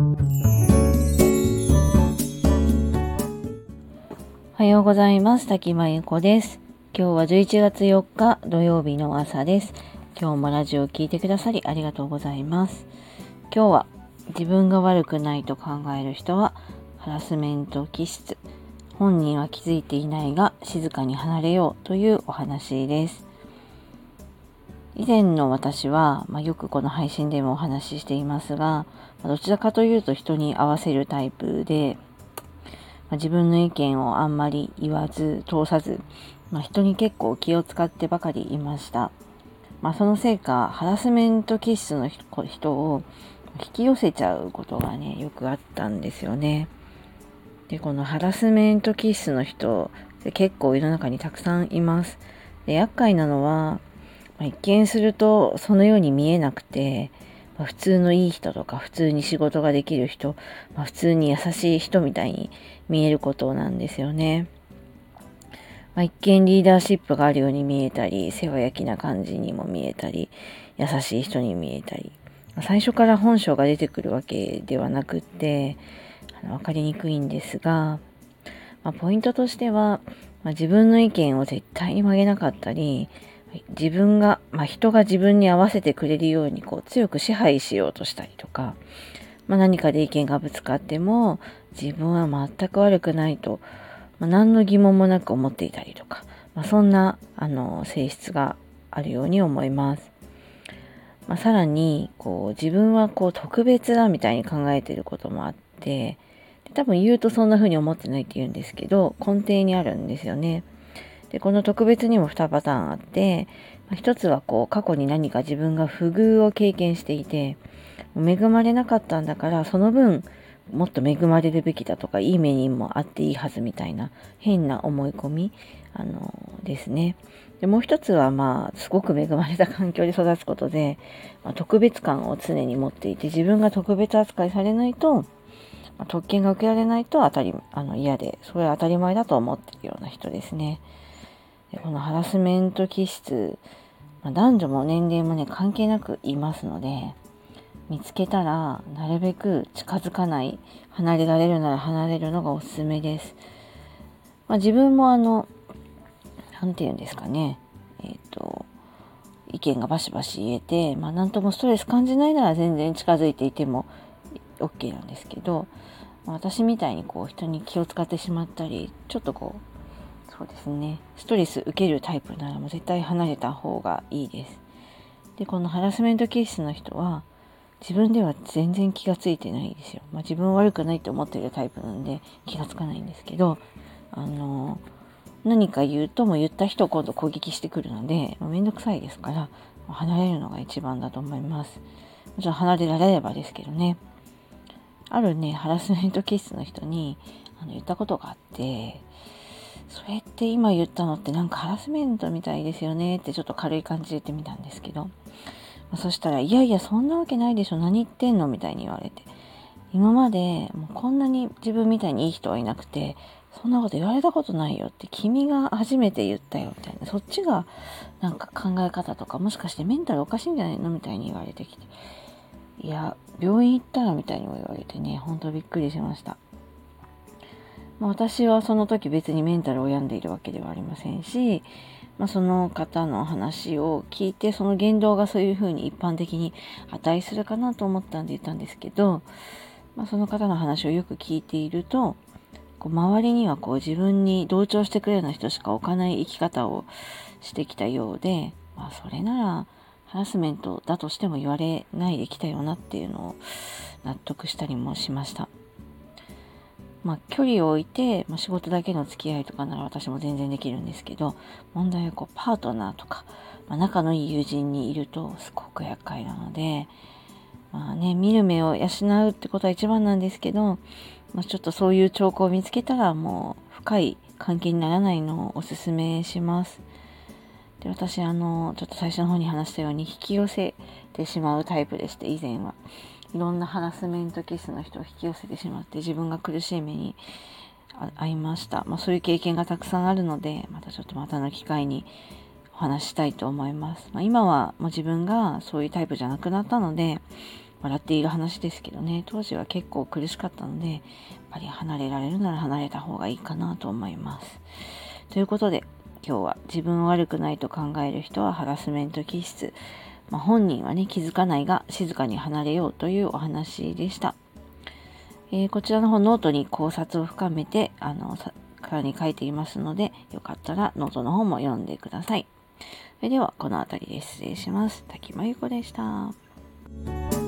おはようございます。滝真由子です。今日は11月4日土曜日の朝です。今日もラジオを聴いてくださりありがとうございます。今日は自分が悪くないと考える人はハラスメント気質。本人は気づいていないが静かに離れようというお話です。以前の私は、まあ、よくこの配信でもお話ししていますが、まどちらかというと人に合わせるタイプで、まあ、自分の意見をあんまり言わず通さず、まあ、人に結構気を使ってばかりいました。まあ、そのせいかハラスメント気質の人を引き寄せちゃうことがねよくあったんですよね。でこのハラスメント気質の人結構世の中にたくさんいます。で厄介なのは、まあ、一見するとそのように見えなくて、まあ、普通のいい人とか普通に仕事ができる人、まあ、普通に優しい人みたいに見えることなんですよね。まあ、一見リーダーシップがあるように見えたり、世話焼きな感じにも見えたり、優しい人に見えたり、最初から本性が出てくるわけではなくって、あの分かりにくいんですが、まあ、ポイントとしては、まあ、自分の意見を絶対に曲げなかったり、自分が、まあ、人が自分に合わせてくれるようにこう強く支配しようとしたりとか、まあ、何かで意見がぶつかっても自分は全く悪くないとまあ、何の疑問もなく思っていたりとか、まあ、そんなあの性質があるように思います。まあ、さらにこう自分はこう特別だみたいに考えてることもあってで多分言うとそんな風に思ってないって言うんですけど根底にあるんですよね。でこの特別にも2パターンあって、ま、1つはこう過去に何か自分が不遇を経験していて恵まれなかったんだからその分もっと恵まれるべきだとか、いい目にもあっていいはずみたいな変な思い込み、あのですね。でもう一つは、まあ、すごく恵まれた環境で育つことで、まあ、特別感を常に持っていて、自分が特別扱いされないと、まあ、特権が受けられないと当たり、あの嫌で、それは当たり前だと思っているような人ですね。でこのハラスメント気質、まあ、男女も年齢もね、関係なくいますので、見つけたらなるべく近づかない離れられるなら離れるのがおすすめです、まあ、自分もあの何て言うんですかね。えっ、ー、と意見がバシバシ言えて、まあ、何ともストレス感じないなら全然近づいていても OK なんですけど、私みたいにこう人に気を使ってしまったりちょっとこうそうですねストレス受けるタイプならもう絶対離れた方がいいですでこのハラスメントケースの人は自分では全然気がついてないですよ。まあ、自分悪くないと思ってるタイプなんで気がつかないんですけど、あの、何か言うとも言った人を今度攻撃してくるので、まあ、めんどくさいですから、離れるのが一番だと思います。もちろん離れられればですけどね。あるね、ハラスメント気質の人にあの言ったことがあって、それって今言ったのってなんかハラスメントみたいですよねってちょっと軽い感じで言ってみたんですけど、そしたら、いやいや、そんなわけないでしょ。何言ってんのみたいに言われて。今まで、もうこんなに自分みたいにいい人はいなくて、そんなこと言われたことないよって、君が初めて言ったよ、みたいな。そっちが、なんか考え方とか、もしかしてメンタルおかしいんじゃないのみたいに言われてきて。いや、病院行ったらみたいにも言われてね、ほんとびっくりしました。まあ、私はその時別にメンタルを病んでいるわけではありませんし、まあ、その方の話を聞いてその言動がそういうふうに一般的に値するかなと思ったんで言ったんですけど、まあ、その方の話をよく聞いているとこう周りにはこう自分に同調してくれるような人しか置かない生き方をしてきたようで、まあ、それならハラスメントだとしても言われないできたよなっていうのを納得したりもしました。まあ、距離を置いて、まあ、仕事だけの付き合いとかなら私も全然できるんですけど問題はこうパートナーとか、まあ、仲のいい友人にいるとすごく厄介なので、まあね、見る目を養うってことは一番なんですけど、まあ、ちょっとそういう兆候を見つけたらもう深い関係にならないのをおすすめします。で私あのちょっと最初の方に話したように引き寄せてしまうタイプでして以前は。いろんなハラスメントキスの人を引き寄せてしまって自分が苦しい目に遭いました。まあ、そういう経験がたくさんあるので、またちょっとまたの機会にお話したいと思います。まあ、今はもう自分がそういうタイプじゃなくなったので、笑っている話ですけどね、当時は結構苦しかったので、やっぱり離れられるなら離れた方がいいかなと思います。ということで、今日は自分を悪くないと考える人はハラスメント気質。まあ、本人はね、気づかないが静かに離れようというお話でした。えー、こちらの方ノートに考察を深めて、あの、さらに書いていますので、よかったらノートの方も読んでください。それでは、この辺りで失礼します。滝真由子でした。